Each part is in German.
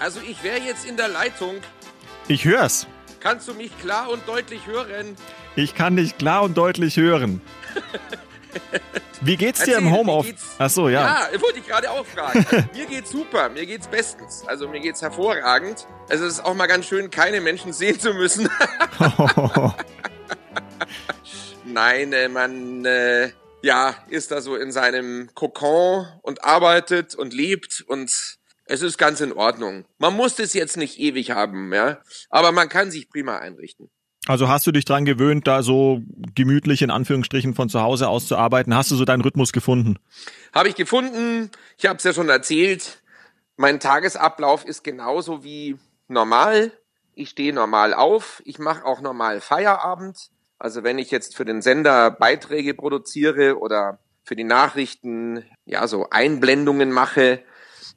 Also ich wäre jetzt in der Leitung. ich hör's. Kannst du mich klar und deutlich hören? Ich kann dich klar und deutlich hören. Wie geht's dir Erzähl, im Homeoffice? Ach so, ja. Ja, wollte ich gerade auch fragen. mir geht's super, mir geht's bestens. Also mir geht's hervorragend. Also es ist auch mal ganz schön, keine Menschen sehen zu müssen. Nein, äh, man äh, ja, ist da so in seinem Kokon und arbeitet und lebt und es ist ganz in Ordnung. Man muss das jetzt nicht ewig haben, ja, aber man kann sich prima einrichten. Also hast du dich dran gewöhnt, da so gemütlich in Anführungsstrichen von zu Hause aus zu arbeiten? Hast du so deinen Rhythmus gefunden? Habe ich gefunden. Ich habe es ja schon erzählt. Mein Tagesablauf ist genauso wie normal. Ich stehe normal auf. Ich mache auch normal Feierabend. Also wenn ich jetzt für den Sender Beiträge produziere oder für die Nachrichten ja so Einblendungen mache,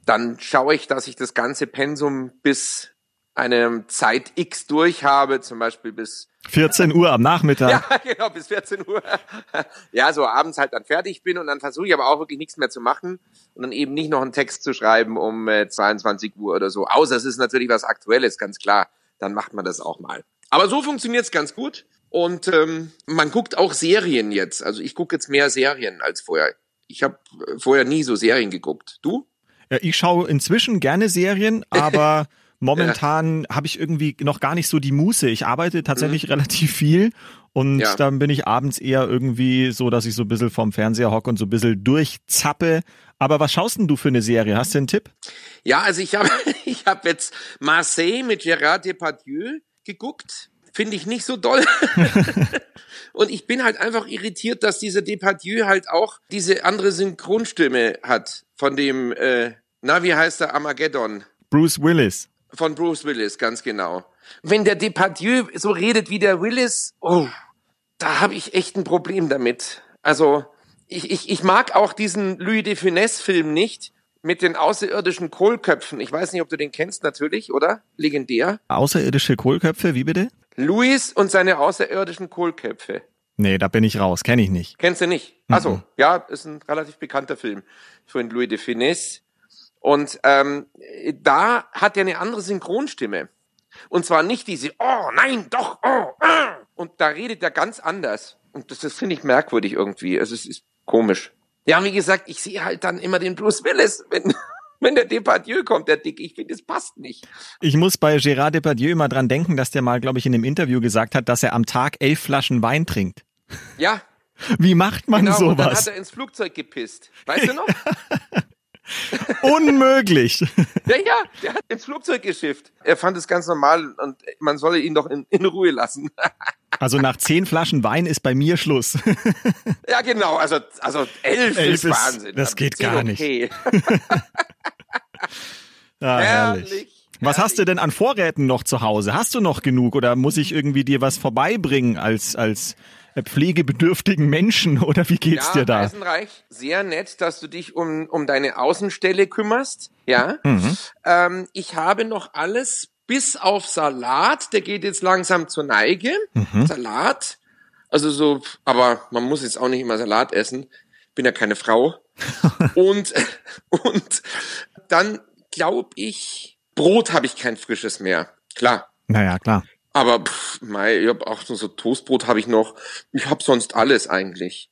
dann schaue ich, dass ich das ganze Pensum bis eine Zeit X durch habe, zum Beispiel bis 14 Uhr am Nachmittag. ja, genau, bis 14 Uhr. Ja, so abends halt dann fertig bin und dann versuche ich aber auch wirklich nichts mehr zu machen und dann eben nicht noch einen Text zu schreiben um äh, 22 Uhr oder so. Außer es ist natürlich was Aktuelles, ganz klar. Dann macht man das auch mal. Aber so funktioniert's ganz gut. Und ähm, man guckt auch Serien jetzt. Also ich gucke jetzt mehr Serien als vorher. Ich habe vorher nie so Serien geguckt. Du? Ja, ich schaue inzwischen gerne Serien, aber momentan habe ich irgendwie noch gar nicht so die Muße. Ich arbeite tatsächlich relativ viel und Mhm. Ja. dann bin ich abends eher irgendwie so, dass ich so ein bisschen vorm Fernseher hocke und so ein bisschen durchzappe. Aber was schaust denn du für eine Serie? Hast du einen Tipp? Ja, also ich habe ich hab jetzt Marseille mit Gérard Depardieu geguckt. Finde ich nicht so doll. Und ich bin halt einfach irritiert, dass dieser Depardieu halt auch diese andere Synchronstimme hat von dem, äh, na, wie heißt der, Armageddon? Bruce Willis. Von Bruce Willis, ganz genau. Wenn der Depardieu so redet wie der Willis, oh, da habe ich echt ein Problem damit. Also, ich, ich, ich mag auch diesen Louis de Funès-Film nicht mit den außerirdischen Kohlköpfen. Ich weiß nicht, ob du den kennst, natürlich, oder? Legendär. Außerirdische Kohlköpfe, wie bitte? Louis und seine außerirdischen Kohlköpfe. Nee, da bin ich raus, kenne ich nicht. Kennst du nicht? Also, ja, ist ein relativ bekannter Film von Louis de Funès. Und ähm, da hat er eine andere Synchronstimme. Und zwar nicht diese, oh nein, doch, oh, ah. Und da redet er ganz anders. Und das, das finde ich merkwürdig irgendwie. Also es ist komisch. Ja, wie gesagt, ich sehe halt dann immer den Bruce Willis, wenn, wenn der Depardieu kommt, der Dick. Ich finde, das passt nicht. Ich muss bei Gérard Depardieu immer dran denken, dass der mal, glaube ich, in einem Interview gesagt hat, dass er am Tag elf Flaschen Wein trinkt. Ja, Wie macht man genau. Und dann hat sowas? er ins Flugzeug gepisst. Weißt du noch? Unmöglich. Ja, ja, der hat ins Flugzeug geschifft. Er fand es ganz normal und man solle ihn doch in, in Ruhe lassen. Also nach zehn Flaschen Wein ist bei mir Schluss. ja, genau, also, also elf, Elf ist Wahnsinn. das geht Zehn gar nicht. okay. Ja, herrlich. Herrlich, Was hast du denn an Vorräten noch zu Hause? Hast du noch genug oder muss ich irgendwie dir was vorbeibringen als, als pflegebedürftigen Menschen oder wie geht's ja, dir da? Eisenreich, sehr nett, dass du dich um, um deine Außenstelle kümmerst. Ja. Mhm. Ähm, ich habe noch alles bis auf Salat, der geht jetzt langsam zur Neige. Mhm. Salat. Also so, aber man muss jetzt auch nicht immer Salat essen. Bin ja keine Frau. und, und dann glaube ich, Brot habe ich kein frisches mehr. Klar. Naja, klar. Aber pff, mei, ich hab auch so, Toastbrot habe ich noch. Ich habe sonst alles eigentlich.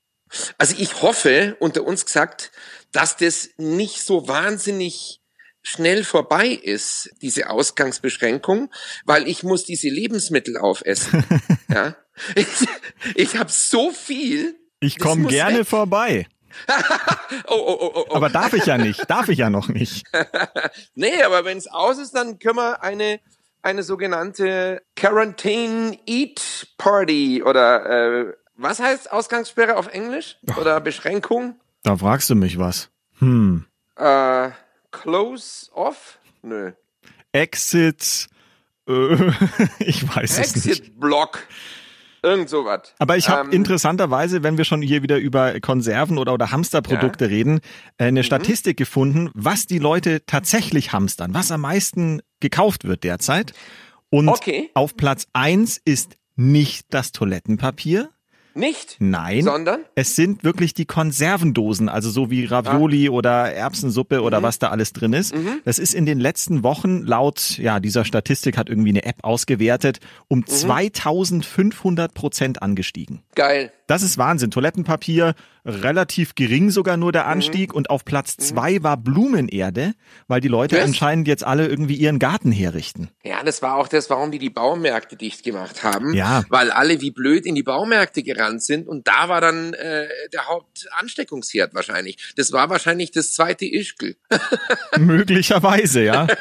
Also ich hoffe, unter uns gesagt, dass das nicht so wahnsinnig schnell vorbei ist, diese Ausgangsbeschränkung, weil ich muss diese Lebensmittel aufessen. ja? Ich, ich habe so viel. Ich komme gerne weg. vorbei. Oh, oh, oh, oh, oh. Aber darf ich ja nicht. Darf ich ja noch nicht. Nee, aber wenn es aus ist, dann können wir eine, eine sogenannte Quarantine Eat Party oder äh, was heißt Ausgangssperre auf Englisch? Oder Beschränkung? Da fragst du mich was. Hm. Äh, close off? Nö. Exit, äh, ich weiß es nicht. Exit-Block. Irgend sowas. Aber ich habe Ähm, interessanterweise, wenn wir schon hier wieder über Konserven oder, oder Hamsterprodukte reden, äh, Mhm. eine Statistik gefunden, was die Leute tatsächlich hamstern, was am meisten gekauft wird derzeit. Und Okay. auf Platz eins ist nicht das Toilettenpapier. Nicht, Nein. sondern Es sind wirklich die Konservendosen, also so wie Ravioli oder Erbsensuppe oder was da alles drin ist. Das ist in den letzten Wochen laut ja dieser Statistik hat irgendwie eine App ausgewertet um 2500 Prozent angestiegen. geil. Das ist Wahnsinn. Toilettenpapier relativ gering sogar nur der Anstieg und auf Platz zwei war Blumenerde, weil die Leute Was? anscheinend jetzt alle irgendwie ihren Garten herrichten. Ja, das war auch das, warum die die Baumärkte dicht gemacht haben. Ja. Weil alle wie blöd in die Baumärkte gerannt sind und da war dann äh, der Hauptansteckungsherd wahrscheinlich. Das war wahrscheinlich das zweite Ischgl. Möglicherweise, ja.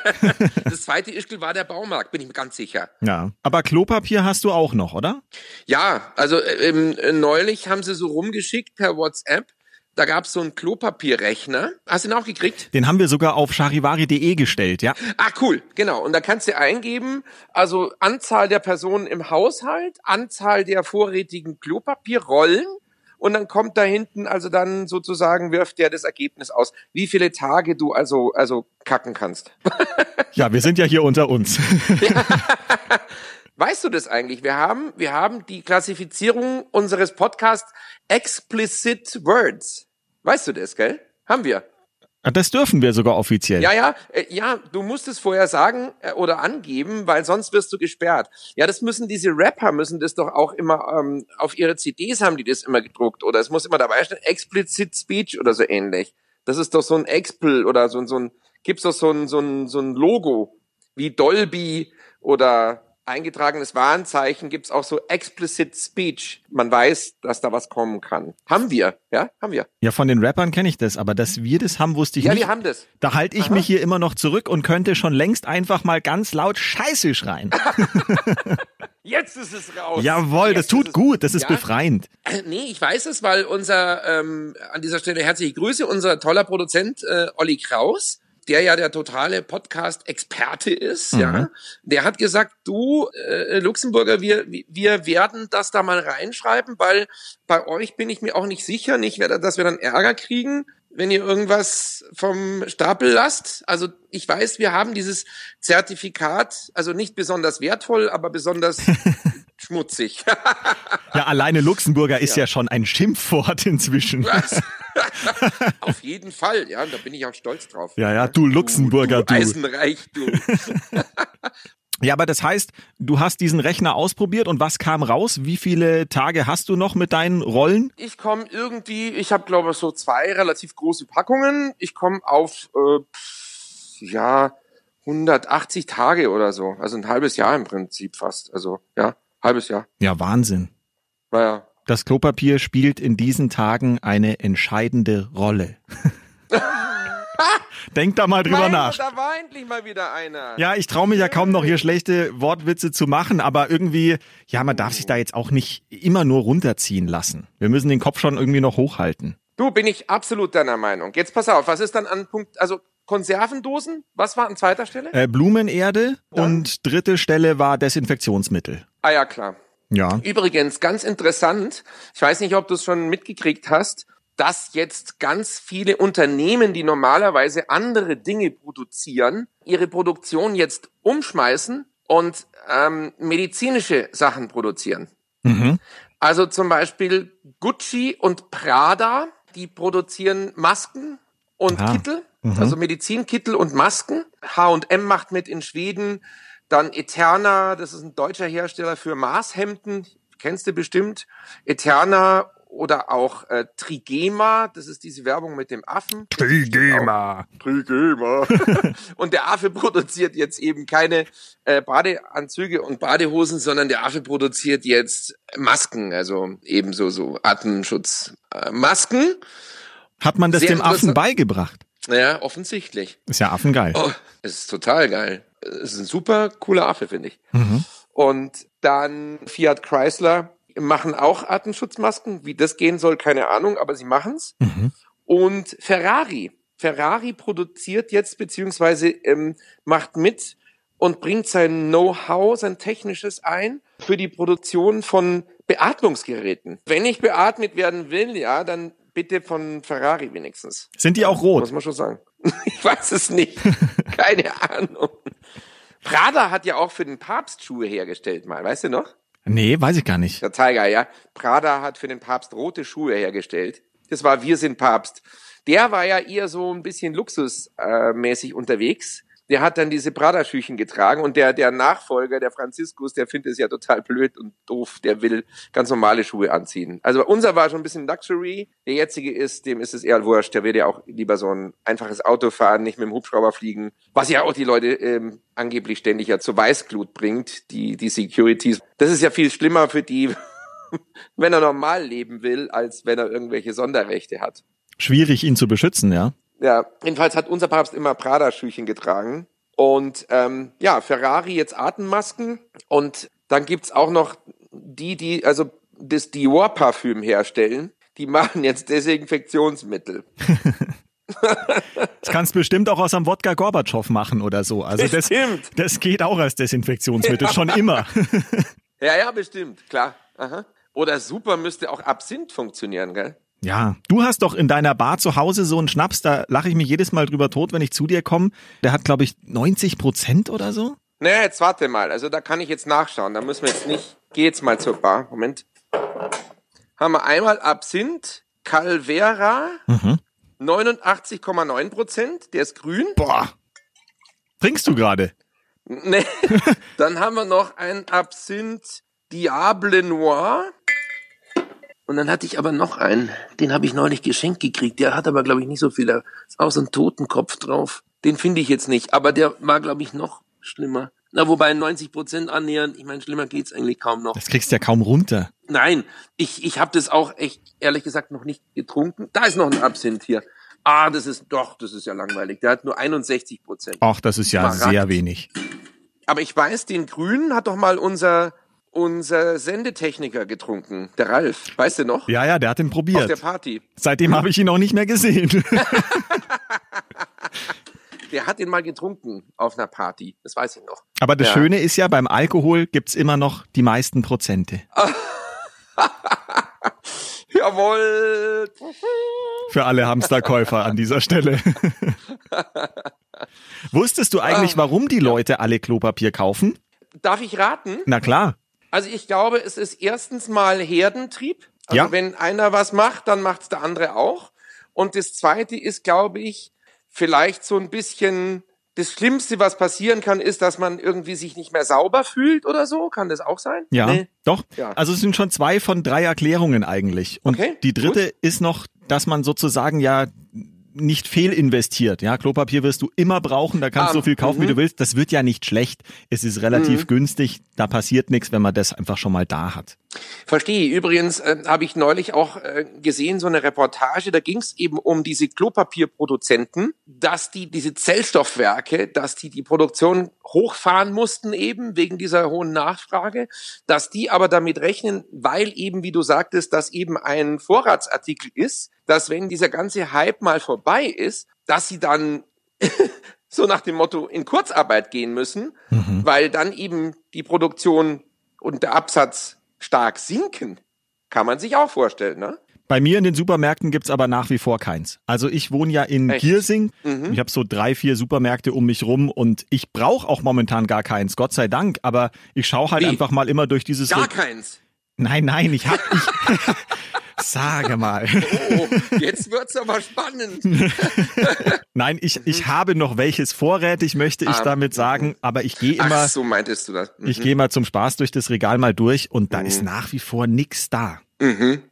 Das zweite Ischgl war der Baumarkt, bin ich mir ganz sicher. ja. Aber Klopapier hast du auch noch, oder? Ja, also äh, ähm, äh, neulich haben sie so rumgeschickt per WhatsApp. Da gab's so einen Klopapierrechner. Hast du ihn auch gekriegt? Den haben wir sogar auf charivari.de gestellt, ja. Ah, cool, genau. Und da kannst du eingeben, also Anzahl der Personen im Haushalt, Anzahl der vorrätigen Klopapierrollen und dann kommt da hinten, also dann sozusagen wirft der das Ergebnis aus, wie viele Tage du also, also kacken kannst. Ja, wir sind ja hier unter uns. Weißt du das eigentlich? Wir haben, wir haben die Klassifizierung unseres Podcasts Explicit Words. Weißt du das, gell? Haben wir. Das dürfen wir sogar offiziell. Ja, ja, äh, ja, du musst es vorher sagen äh, oder angeben, weil sonst wirst du gesperrt. Ja, das müssen diese Rapper müssen das doch auch immer ähm, auf ihre CDs haben die das immer gedruckt oder es muss immer dabei stehen explicit speech oder so ähnlich. Das ist doch so ein Expl oder so, ein- so ein gibt's doch so ein so ein so ein Logo wie Dolby oder eingetragenes Warenzeichen gibt's auch so explicit speech. Man weiß, dass da was kommen kann. Haben wir, ja, haben wir. Ja, von den Rappern kenne ich das, aber dass wir das haben, wusste ich Ja, nicht. wir haben das. da halte ich mich hier immer noch zurück und könnte schon längst einfach mal ganz laut Scheiße schreien. Jetzt ist es raus. Jawohl, das Jetzt tut ist es- gut, das ist Ja? befreiend. Äh, Nee, ich weiß es, weil unser, ähm, an dieser Stelle herzliche Grüße, unser toller Produzent äh, Olli Kraus, der ja der totale Podcast-Experte ist, ja, der hat gesagt, du, äh, Luxemburger, wir, wir werden das da mal reinschreiben, weil bei euch bin ich mir auch nicht sicher, nicht, dass wir dann Ärger kriegen, wenn ihr irgendwas vom Stapel lasst. Also ich weiß, wir haben dieses Zertifikat, also nicht besonders wertvoll, aber besonders schmutzig. Ja, alleine Luxemburger ist ja, schon ein Schimpfwort inzwischen. Was? Auf jeden Fall, ja, und da bin ich auch stolz drauf. Ja, ja, du Luxemburger, du. du. Eisenreich, du. Ja, aber das heißt, du hast diesen Rechner ausprobiert und was kam raus? Wie viele Tage hast du noch mit deinen Rollen? Ich komme irgendwie, ich habe glaube ich so zwei relativ große Packungen. Ich komme auf, äh, pff, ja, 180 Tage oder so. Also ein halbes Jahr im Prinzip fast. Also, ja, halbes Jahr. Ja, Wahnsinn. Naja. Das Klopapier spielt in diesen Tagen eine entscheidende Rolle. Denk da mal drüber Mein nach. Da war endlich mal wieder einer. Ja, ich traue mich ja kaum noch hier schlechte Wortwitze zu machen, aber irgendwie, ja, man darf sich da jetzt auch nicht immer nur runterziehen lassen. Wir müssen den Kopf schon irgendwie noch hochhalten. Du, bin ich absolut deiner Meinung. Jetzt pass auf, was ist dann an Punkt, also Konservendosen? Was war an zweiter Stelle? Äh, Blumenerde Dann? und dritte Stelle war Desinfektionsmittel. Ah ja, klar. Ja. Übrigens, ganz interessant, ich weiß nicht, ob du es schon mitgekriegt hast, dass jetzt ganz viele Unternehmen, die normalerweise andere Dinge produzieren, ihre Produktion jetzt umschmeißen und ähm, medizinische Sachen produzieren. Mhm. Also zum Beispiel Gucci und Prada, die produzieren Masken und Ah. Kittel, also Medizinkittel und Masken. H&M macht mit in Schweden. Dann Eterna, das ist ein deutscher Hersteller für Maßhemden, kennst du bestimmt. Eterna oder auch äh, Trigema, das ist diese Werbung mit dem Affen. Trigema. Trigema. und der Affe produziert jetzt eben keine äh, Badeanzüge und Badehosen, sondern der Affe produziert jetzt Masken, also ebenso so Atemschutzmasken. Äh. Hat man das Sehr dem Affen beigebracht? Naja, offensichtlich. Ist ja affengeil. Oh, es ist total geil. Es ist ein super cooler Affe, finde ich. Mhm. Und dann Fiat Chrysler machen auch Atemschutzmasken. Wie das gehen soll, keine Ahnung, aber sie machen's. Mhm. Und Ferrari. Ferrari produziert jetzt beziehungsweise ähm, macht mit und bringt sein Know-how, sein technisches ein für die Produktion von Beatmungsgeräten. Wenn ich beatmet werden will, ja, dann bitte von Ferrari wenigstens. Sind die auch rot? Muss man schon sagen. Ich weiß es nicht. Keine Ahnung. Prada hat ja auch für den Papst Schuhe hergestellt mal, weißt du noch? Nee, weiß ich gar nicht. Der Tiger, ja. Prada hat für den Papst rote Schuhe hergestellt. Das war Wir sind Papst. Der war ja eher so ein bisschen luxusmäßig unterwegs der hat dann diese Prada-Schüchen getragen und der, der Nachfolger, der Franziskus, der findet es ja total blöd und doof, der will ganz normale Schuhe anziehen. Also unser war schon ein bisschen Luxury, der jetzige ist, dem ist es eher wurscht, der will ja auch lieber so ein einfaches Auto fahren, nicht mit dem Hubschrauber fliegen, was ja auch die Leute ähm, angeblich ständig ja zur Weißglut bringt, die, die Securities. Das ist ja viel schlimmer für die, wenn er normal leben will, als wenn er irgendwelche Sonderrechte hat. Schwierig, ihn zu beschützen, ja. Ja, jedenfalls hat unser Papst immer Prada-Schüchen getragen. Und ähm, ja, Ferrari jetzt Atemmasken. Und dann gibt's auch noch die, die also das Dior-Parfüm herstellen. Die machen jetzt Desinfektionsmittel. das kannst bestimmt auch aus einem Wodka Gorbatschow machen oder so. Also das, das geht auch als Desinfektionsmittel, ja. schon immer. ja, ja, bestimmt, klar. Aha. Oder super müsste auch Absinth funktionieren, gell? Ja, du hast doch in deiner Bar zu Hause so einen Schnaps, da lache ich mich jedes Mal drüber tot, wenn ich zu dir komme. Der hat, glaube ich, 90 Prozent oder so. Naja, jetzt warte mal. Also da kann ich jetzt nachschauen. Da müssen wir jetzt nicht. Geh jetzt mal zur Bar. Moment. Haben wir einmal Absinth, Calvera, mhm. 89,9 Prozent. Der ist grün. Boah. Trinkst du gerade? Nee. Dann haben wir noch ein Absinth Diable Noir. Und dann hatte ich aber noch einen, den habe ich neulich geschenkt gekriegt. Der hat aber, glaube ich, nicht so viel. Da ist auch so ein Totenkopf drauf. Den finde ich jetzt nicht. Aber der war, glaube ich, noch schlimmer. Na, wobei 90 Prozent annähern, ich meine, schlimmer geht's eigentlich kaum noch. Das kriegst du ja kaum runter. Nein, ich, ich habe das auch echt, ehrlich gesagt, noch nicht getrunken. Da ist noch ein Absinth hier. Ah, das ist, doch, das ist ja langweilig. Der hat nur 61 Prozent. Ach, das ist ja Marakt. sehr wenig. Aber ich weiß, den Grünen hat doch mal unser unser Sendetechniker getrunken, der Ralf. Weißt du noch? Ja, ja, der hat ihn probiert. Auf der Party. Seitdem habe ich ihn auch nicht mehr gesehen. der hat ihn mal getrunken auf einer Party. Das weiß ich noch. Aber das ja. Schöne ist ja, beim Alkohol gibt's immer noch die meisten Prozente. Jawohl. Für alle Hamsterkäufer an dieser Stelle. Wusstest du eigentlich, ah. warum die Leute alle Klopapier kaufen? Darf ich raten? Na klar. Also ich glaube, es ist erstens mal Herdentrieb. Also ja. wenn einer was macht, dann macht's der andere auch. Und das zweite ist, glaube ich, vielleicht so ein bisschen das Schlimmste, was passieren kann, ist, dass man irgendwie sich nicht mehr sauber fühlt oder so. Kann das auch sein? Ja, nee. doch. Ja. Also es sind schon zwei von drei Erklärungen eigentlich. Und okay, die dritte gut. ist noch, dass man sozusagen ja nicht fehlinvestiert. Ja, Klopapier wirst du immer brauchen, da kannst du um, so viel kaufen, wie du mhm. willst. Das wird ja nicht schlecht. Es ist relativ mhm. günstig, da passiert nichts, wenn man das einfach schon mal da hat. Verstehe. Übrigens äh, habe ich neulich auch äh, gesehen, so eine Reportage, da ging es eben um diese Klopapierproduzenten, dass die diese Zellstoffwerke, dass die die Produktion hochfahren mussten eben wegen dieser hohen Nachfrage, dass die aber damit rechnen, weil eben, wie du sagtest, das eben ein Vorratsartikel ist, dass wenn dieser ganze Hype mal vorbei ist, dass sie dann so nach dem Motto in Kurzarbeit gehen müssen, mhm. weil dann eben die Produktion und der Absatz stark sinken. Kann man sich auch vorstellen, ne? Bei mir in den Supermärkten gibt's aber nach wie vor keins. Also ich wohne ja in Echt? Giersing. Mhm. Ich habe so drei, vier Supermärkte um mich rum und ich brauche auch momentan gar keins, Gott sei Dank. Aber ich schaue halt Wie? einfach mal immer durch dieses... Gar keins? Nein, nein, ich habe... Sage mal. Oh, jetzt wird's aber spannend. Nein, ich, ich habe noch welches vorrätig, möchte ich ah, damit sagen, aber ich gehe immer. Ach, so meintest du das. Mhm. Ich gehe mal zum Spaß durch das Regal mal durch und da mhm. ist nach wie vor nix da. Mhm.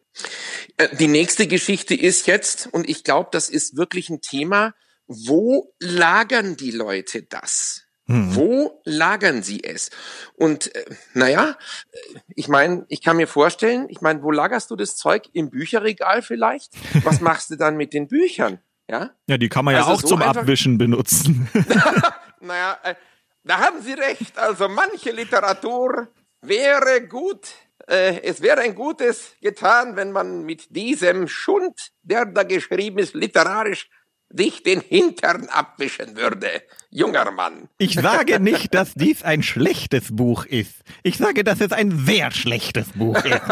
Äh, die nächste Geschichte ist jetzt, und ich glaube, das ist wirklich ein Thema, wo lagern die Leute das? Mhm. Wo lagern sie es? Und äh, naja, ich meine, ich kann mir vorstellen, ich meine, wo lagerst du das Zeug? Im Bücherregal vielleicht? Was machst du dann mit den Büchern? Ja, ja die kann man also ja auch so zum Abwischen benutzen. naja, äh, da haben Sie recht. Also manche Literatur wäre gut. Äh, es wäre ein Gutes getan, wenn man mit diesem Schund, der da geschrieben ist, literarisch dich den Hintern abwischen würde, junger Mann. Ich sage nicht, dass dies ein schlechtes Buch ist. Ich sage, dass es ein sehr schlechtes Buch ist.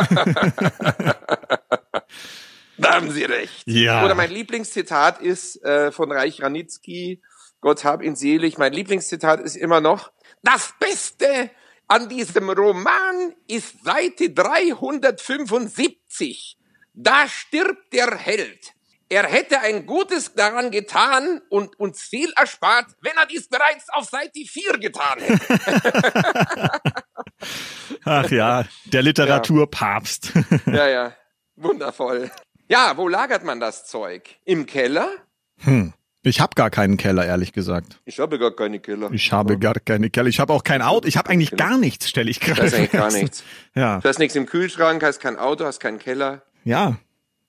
da haben Sie recht. Ja. Oder mein Lieblingszitat ist äh, von Reich Ranitzky, Gott hab ihn selig. Mein Lieblingszitat ist immer noch, das Beste an diesem Roman ist Seite 375. Da stirbt der Held. Er hätte ein Gutes daran getan und uns viel erspart, wenn er dies bereits auf Seite 4 getan hätte. Ach ja, der Literaturpapst. ja, ja, wundervoll. Ja, wo lagert man das Zeug? Im Keller? Hm. Ich habe gar keinen Keller, ehrlich gesagt. Ich habe gar keine Keller. Ich habe ja. gar keine Keller. Ich habe auch kein Auto. Ich habe eigentlich genau. gar nichts, stelle ich gerade fest. Du hast eigentlich gar nichts. Ja. Du hast nichts im Kühlschrank, hast kein Auto, hast keinen Keller. Ja.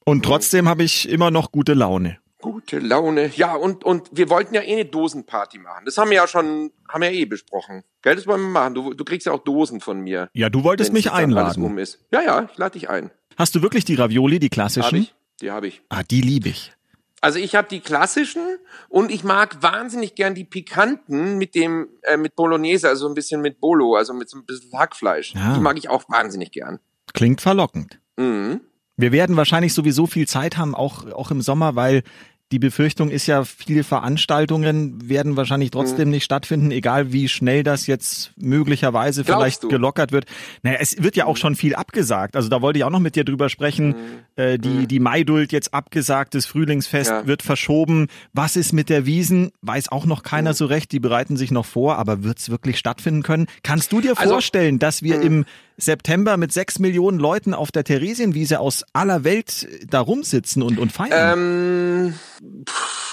Und trotzdem habe ich immer noch gute Laune. Gute Laune. Ja, und, und wir wollten ja eh eine Dosenparty machen. Das haben wir ja schon, haben wir ja eh besprochen. Gell, das wollen wir machen. Du, du kriegst ja auch Dosen von mir. Ja, du wolltest mich einladen. Um ist. Ja, ja, ich lade dich ein. Hast du wirklich die Ravioli, die klassischen? Hab ich. Die habe ich. Ah, die liebe ich. Also ich habe die klassischen und ich mag wahnsinnig gern die pikanten mit dem äh, mit Bolognese, also ein bisschen mit Bolo, also mit so ein bisschen Hackfleisch. Ja. Die mag ich auch wahnsinnig gern. Klingt verlockend. Mhm. Wir werden wahrscheinlich sowieso viel Zeit haben, auch, auch im Sommer, weil die Befürchtung ist ja, viele Veranstaltungen werden wahrscheinlich trotzdem mhm. nicht stattfinden, egal wie schnell das jetzt möglicherweise Glaubst vielleicht du? gelockert wird. Naja, es wird ja auch mhm. schon viel abgesagt. Also da wollte ich auch noch mit dir drüber sprechen. Mhm. Äh, die, mhm. die Maidult jetzt abgesagt, das Frühlingsfest ja. wird verschoben. Was ist mit der Wiesen? Weiß auch noch keiner mhm. so recht. Die bereiten sich noch vor, aber wird es wirklich stattfinden können? Kannst du dir also, vorstellen, dass wir mhm. im September mit sechs Millionen Leuten auf der Theresienwiese aus aller Welt da rumsitzen und, und feiern? Ähm,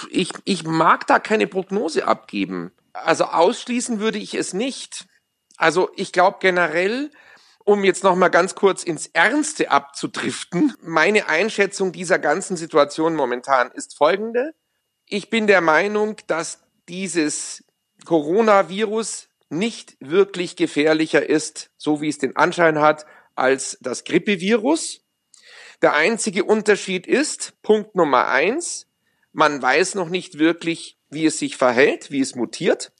ich, ich mag da keine Prognose abgeben. Also ausschließen würde ich es nicht. Also ich glaube generell, um jetzt noch mal ganz kurz ins Ernste abzudriften, meine Einschätzung dieser ganzen Situation momentan ist folgende. Ich bin der Meinung, dass dieses Coronavirus nicht wirklich gefährlicher ist, so wie es den Anschein hat, als das Grippevirus. Der einzige Unterschied ist, Punkt Nummer eins, man weiß noch nicht wirklich, wie es sich verhält, wie es mutiert.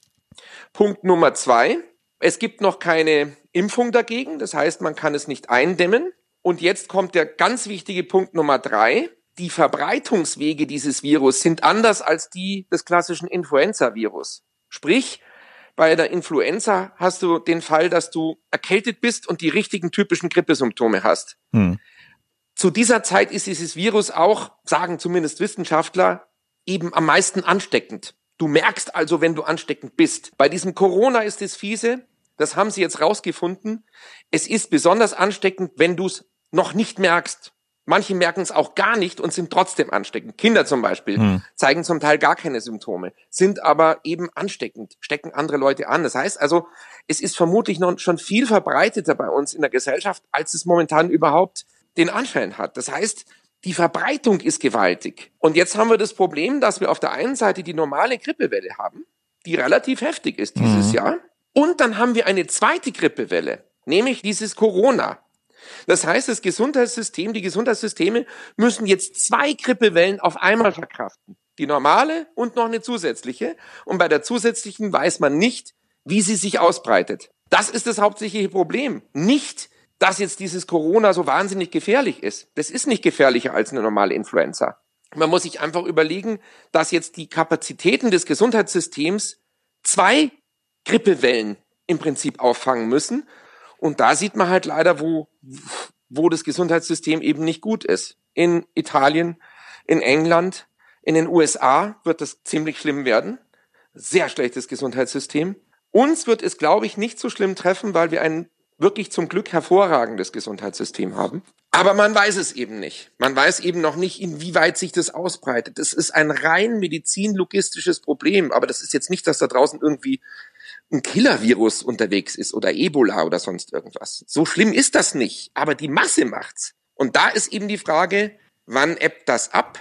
Punkt Nummer zwei, es gibt noch keine Impfung dagegen, das heißt, man kann es nicht eindämmen. Und jetzt kommt der ganz wichtige Punkt Nummer drei. Die Verbreitungswege dieses Virus sind anders als die des klassischen Influenza-Virus. Sprich, bei der Influenza hast du den Fall, dass du erkältet bist und die richtigen typischen Grippesymptome hast. Hm. Zu dieser Zeit ist dieses Virus auch, sagen zumindest Wissenschaftler, eben am meisten ansteckend. Du merkst also, wenn du ansteckend bist. Bei diesem Corona ist es fiese, das haben sie jetzt rausgefunden. Es ist besonders ansteckend, wenn du es noch nicht merkst. Manche merken es auch gar nicht und sind trotzdem ansteckend. Kinder zum Beispiel hm. zeigen zum Teil gar keine Symptome, sind aber eben ansteckend, stecken andere Leute an. Das heißt also, es ist vermutlich noch schon viel verbreiteter bei uns in der Gesellschaft, als es momentan überhaupt den Anschein hat. Das heißt, die Verbreitung ist gewaltig. Und jetzt haben wir das Problem, dass wir auf der einen Seite die normale Grippewelle haben, die relativ heftig ist dieses mhm. Jahr. Und dann haben wir eine zweite Grippewelle, nämlich dieses Corona. Das heißt, das Gesundheitssystem, die Gesundheitssysteme müssen jetzt zwei Grippewellen auf einmal verkraften. Die normale und noch eine zusätzliche. Und bei der zusätzlichen weiß man nicht, wie sie sich ausbreitet. Das ist das hauptsächliche Problem. Nicht, dass jetzt dieses Corona so wahnsinnig gefährlich ist. Das ist nicht gefährlicher als eine normale Influenza. Man muss sich einfach überlegen, dass jetzt die Kapazitäten des Gesundheitssystems zwei Grippewellen im Prinzip auffangen müssen. Und da sieht man halt leider, wo, wo das Gesundheitssystem eben nicht gut ist. In Italien, in England, in den USA wird das ziemlich schlimm werden. Sehr schlechtes Gesundheitssystem. Uns wird es, glaube ich, nicht so schlimm treffen, weil wir ein wirklich zum Glück hervorragendes Gesundheitssystem haben. Aber man weiß es eben nicht. Man weiß eben noch nicht, inwieweit sich das ausbreitet. Das ist ein rein medizinlogistisches Problem. Aber das ist jetzt nicht, dass da draußen irgendwie ein Killer-Virus unterwegs ist oder Ebola oder sonst irgendwas. So schlimm ist das nicht, aber die Masse macht's. Und da ist eben die Frage, wann ebbt das ab?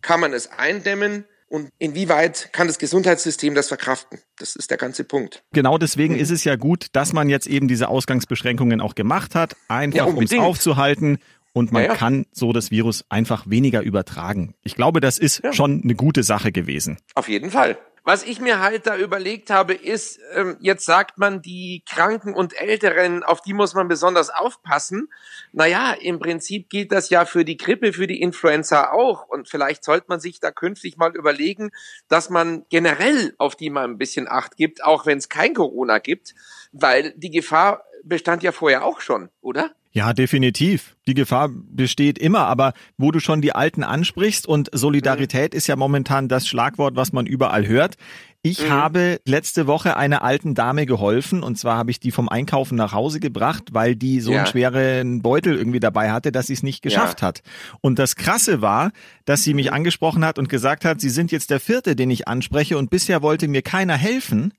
Kann man es eindämmen? Und inwieweit kann das Gesundheitssystem das verkraften? Das ist der ganze Punkt. Genau deswegen ist es ja gut, dass man jetzt eben diese Ausgangsbeschränkungen auch gemacht hat, einfach ja, um es aufzuhalten und man Ja, ja. kann so das Virus einfach weniger übertragen. Ich glaube, das ist schon eine gute Sache gewesen. Auf jeden Fall. Was ich mir halt da überlegt habe, ist, ähm, jetzt sagt man, die Kranken und Älteren, auf die muss man besonders aufpassen. Naja, im Prinzip gilt das ja für die Grippe, für die Influenza auch. Und vielleicht sollte man sich da künftig mal überlegen, dass man generell auf die mal ein bisschen Acht gibt, auch wenn es kein Corona gibt, weil die Gefahr bestand ja vorher auch schon, oder? Ja, definitiv. Die Gefahr besteht immer, aber wo du schon die Alten ansprichst und Solidarität ist ja momentan das Schlagwort, was man überall hört. Ich Mhm. habe letzte Woche einer alten Dame geholfen und zwar habe ich die vom Einkaufen nach Hause gebracht, weil die so Ja. einen schweren Beutel irgendwie dabei hatte, dass sie es nicht geschafft Ja. hat. Und das Krasse war, dass sie mich angesprochen hat und gesagt hat, sie sind jetzt der vierte, den ich anspreche und bisher wollte mir keiner helfen.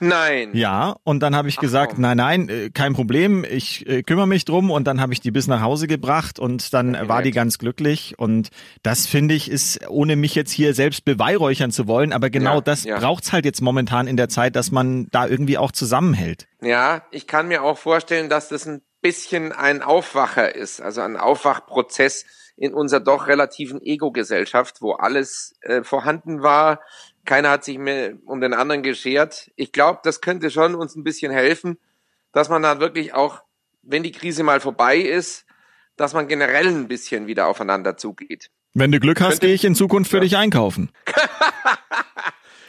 Nein. Ja, und dann habe ich gesagt, komm. nein, nein, äh, kein Problem, ich äh, kümmere mich drum und dann habe ich die bis nach Hause gebracht und dann Okay, war die nett. ganz glücklich und das finde ich ist, ohne mich jetzt hier selbst beweihräuchern zu wollen, aber genau Ja, das ja. braucht's halt jetzt momentan in der Zeit, dass man da irgendwie auch zusammenhält. Ja, ich kann mir auch vorstellen, dass das ein bisschen ein Aufwacher ist, also ein Aufwachprozess in unserer doch relativen Ego-Gesellschaft, wo alles äh, vorhanden war. Keiner hat sich mehr um den anderen geschert. Ich glaube, das könnte schon uns ein bisschen helfen, dass man dann wirklich auch, wenn die Krise mal vorbei ist, dass man generell ein bisschen wieder aufeinander zugeht. Wenn du Glück hast, gehe ich in Zukunft für Ja. dich einkaufen.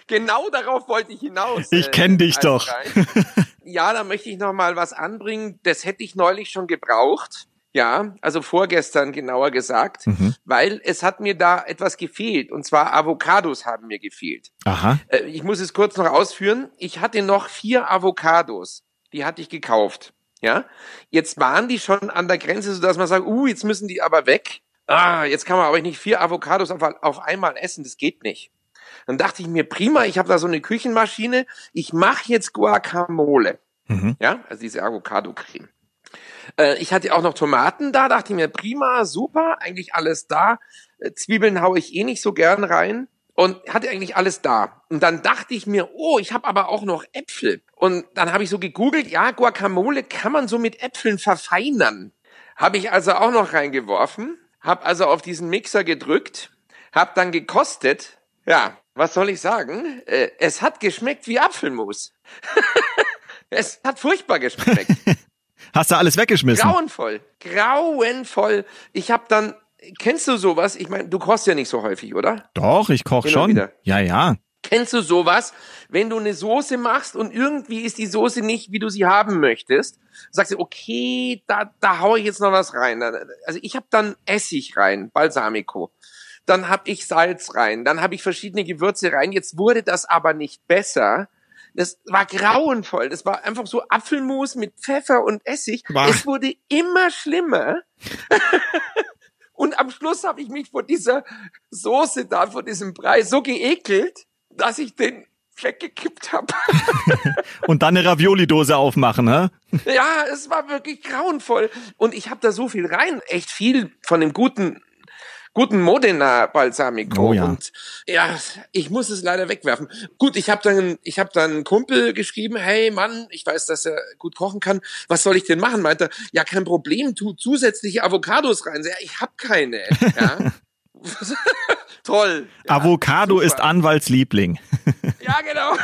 Genau darauf wollte ich hinaus. Ich kenn dich doch. Ja, da möchte ich noch mal was anbringen. Das hätte ich neulich schon gebraucht. Ja, also vorgestern genauer gesagt, Mhm. weil es hat mir da etwas gefehlt. Und zwar Avocados haben mir gefehlt. Aha. Äh, ich muss es kurz noch ausführen. Ich hatte noch vier Avocados. Die hatte ich gekauft. Ja, jetzt waren die schon an der Grenze, sodass man sagt, uh, jetzt müssen die aber weg. Ah, jetzt kann man aber nicht vier Avocados auf, auf einmal essen. Das geht nicht. Dann dachte ich mir, prima, ich habe da so eine Küchenmaschine. Ich mache jetzt Guacamole. Mhm. Ja, also diese Avocado-Creme. Äh, ich hatte auch noch Tomaten da, dachte ich mir, prima, super, eigentlich alles da. Äh, Zwiebeln haue ich eh nicht so gern rein und hatte eigentlich alles da. Und dann dachte ich mir, oh, ich habe aber auch noch Äpfel. Und dann habe ich so gegoogelt, ja, Guacamole kann man so mit Äpfeln verfeinern. Habe ich also auch noch reingeworfen, habe also auf diesen Mixer gedrückt, habe dann gekostet. Ja, was soll ich sagen? Äh, es hat geschmeckt wie Apfelmus. es hat furchtbar geschmeckt. Hast du alles weggeschmissen? Grauenvoll. Grauenvoll. Ich habe dann, kennst du sowas? Ich meine, du kochst ja nicht so häufig, oder? Doch, ich koch Hin und schon. wieder. Ja, ja. Kennst du sowas, wenn du eine Soße machst und irgendwie ist die Soße nicht, wie du sie haben möchtest, sagst du, okay, da, da hau ich jetzt noch was rein. Also ich habe dann Essig rein, Balsamico. Dann habe ich Salz rein, dann habe ich verschiedene Gewürze rein. Jetzt wurde das aber nicht besser. Das war grauenvoll. Das war einfach so Apfelmus mit Pfeffer und Essig. Bah. Es wurde immer schlimmer. Und am Schluss habe ich mich vor dieser Soße da, vor diesem Brei so geekelt, dass ich den weggekippt habe. Und dann eine Ravioli-Dose aufmachen, hä? ja, es war wirklich grauenvoll. Und ich habe da so viel rein, echt viel von dem guten guten Modena Balsamico Oh ja. und ja, ich muss es leider wegwerfen. Gut, ich habe dann ich habe dann einen Kumpel geschrieben, hey Mann, ich weiß, dass er gut kochen kann. Was soll ich denn machen? Meinte er, ja, kein Problem, tu zusätzliche Avocados rein. Ja, ich habe keine, ja. Toll. Ja, Avocado super. ist Anwaltsliebling. Ja, genau.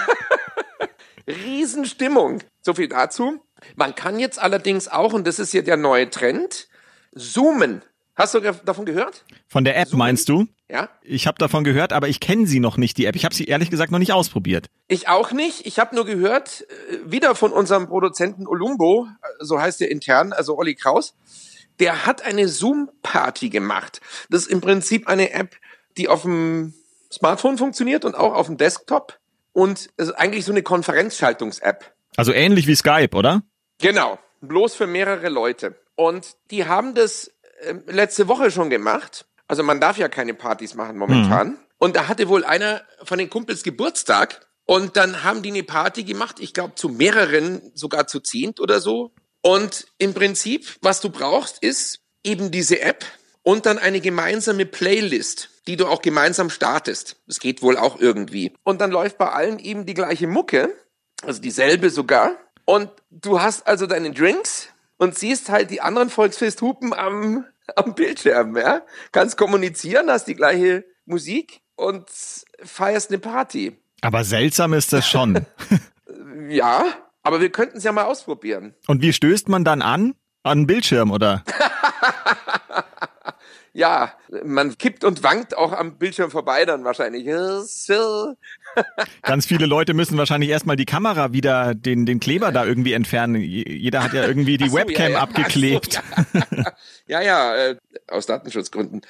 Riesenstimmung. So viel dazu. Man kann jetzt allerdings auch, und das ist hier der neue Trend, zoomen. Hast du davon gehört? Von der App meinst du? Ja. Ich habe davon gehört, aber ich kenne sie noch nicht, die App. Ich habe sie ehrlich gesagt noch nicht ausprobiert. Ich auch nicht. Ich habe nur gehört, äh, wieder von unserem Produzenten Olumbo, äh, so heißt er intern, also Olli Kraus, der hat eine Zoom-Party gemacht. Das ist im Prinzip eine App, die auf dem Smartphone funktioniert und auch auf dem Desktop. Und es ist eigentlich so eine Konferenzschaltungs-App. Also ähnlich wie Skype, oder? Genau, bloß für mehrere Leute. Und die haben das ähm, letzte Woche schon gemacht. Also man darf ja keine Partys machen momentan. Und da hatte wohl einer von den Kumpels Geburtstag. Und dann haben die eine Party gemacht, ich glaube zu mehreren, sogar zu zehnt oder so. Und im Prinzip, was du brauchst, ist eben diese App und dann eine gemeinsame Playlist, die du auch gemeinsam startest. Das geht wohl auch irgendwie. Und dann läuft bei allen eben die gleiche Mucke, also dieselbe sogar. Und du hast also deine Drinks und siehst halt die anderen Volksfesthupen am am Bildschirm, ja. Kannst kommunizieren, hast die gleiche Musik und feierst eine Party. Aber seltsam ist das schon. ja, aber wir könnten es ja mal ausprobieren. Und wie stößt man dann an? An den Bildschirm, oder? ja, man kippt und wankt auch am Bildschirm vorbei dann wahrscheinlich. Ganz viele Leute müssen wahrscheinlich erstmal die Kamera wieder, den, den Kleber da irgendwie entfernen. Jeder hat ja irgendwie die so, Webcam ja, ja. abgeklebt. So, ja, ja, ja äh, aus Datenschutzgründen.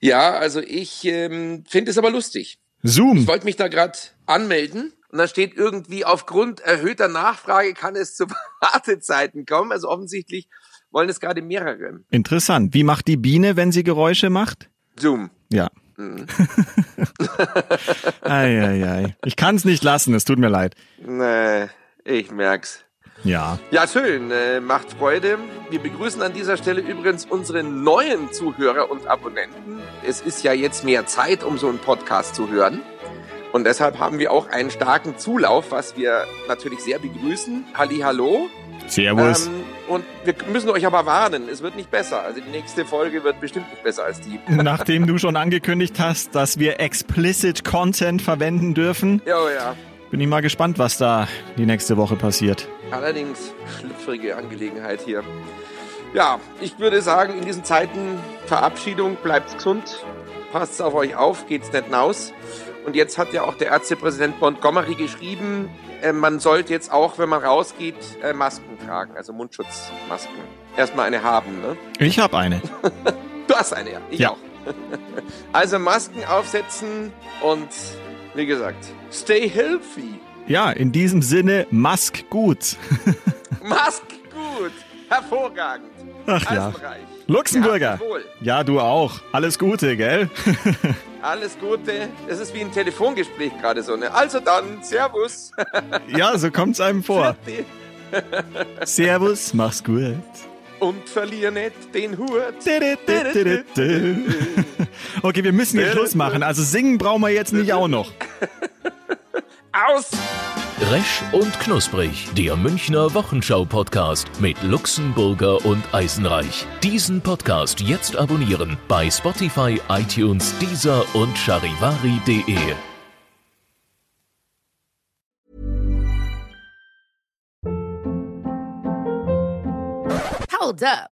Ja, also ich ähm, finde es aber lustig. Zoom. Ich wollte mich da gerade anmelden und da steht irgendwie, aufgrund erhöhter Nachfrage kann es zu Wartezeiten kommen. Also offensichtlich wollen es gerade mehrere. Interessant. Wie macht die Biene, wenn sie Geräusche macht? Zoom. Ja. Mhm. ei, ei, ei. Ich kann es nicht lassen, es tut mir leid. Nee, ich merk's. Ja. Ja, schön. Äh, macht Freude. Wir begrüßen an dieser Stelle übrigens unsere neuen Zuhörer und Abonnenten. Es ist ja jetzt mehr Zeit, um so einen Podcast zu hören. Und deshalb haben wir auch einen starken Zulauf, was wir natürlich sehr begrüßen. Halli, hallo. Servus. Ähm, und wir müssen euch aber warnen, es wird nicht besser. Also die nächste Folge wird bestimmt nicht besser als die. Nachdem du schon angekündigt hast, dass wir explicit Content verwenden dürfen. Ja, oh ja. Bin ich mal gespannt, was da die nächste Woche passiert. Allerdings schlüpfrige Angelegenheit hier. Ja, ich würde sagen, in diesen Zeiten Verabschiedung, bleibt gesund, passt auf euch auf, geht's nicht hinaus. Und jetzt hat ja auch der Ärztepräsident Montgomery geschrieben, äh, man sollte jetzt auch, wenn man rausgeht, äh, Masken tragen, also Mundschutzmasken. Erstmal eine haben, ne? Ich habe eine. du hast eine, ja. Ich ja. auch. also Masken aufsetzen und wie gesagt, stay healthy. Ja, in diesem Sinne, Mask gut. Mask gut. Hervorragend. Ach ja. Luxemburger. Ja, du auch. Alles Gute, gell? Alles Gute. Es ist wie ein Telefongespräch gerade so. Ne? Also dann, Servus. ja, so kommt's einem vor. Servus, mach's gut. Und verlier nicht den Hut. okay, wir müssen jetzt Schluss machen. Also singen brauchen wir jetzt nicht auch noch. Aus! Resch und Knusprig, der Münchner Wochenschau-Podcast mit Luxemburger und Eisenreich. Diesen Podcast jetzt abonnieren bei Spotify, iTunes, Deezer und charivari.de. Hold up.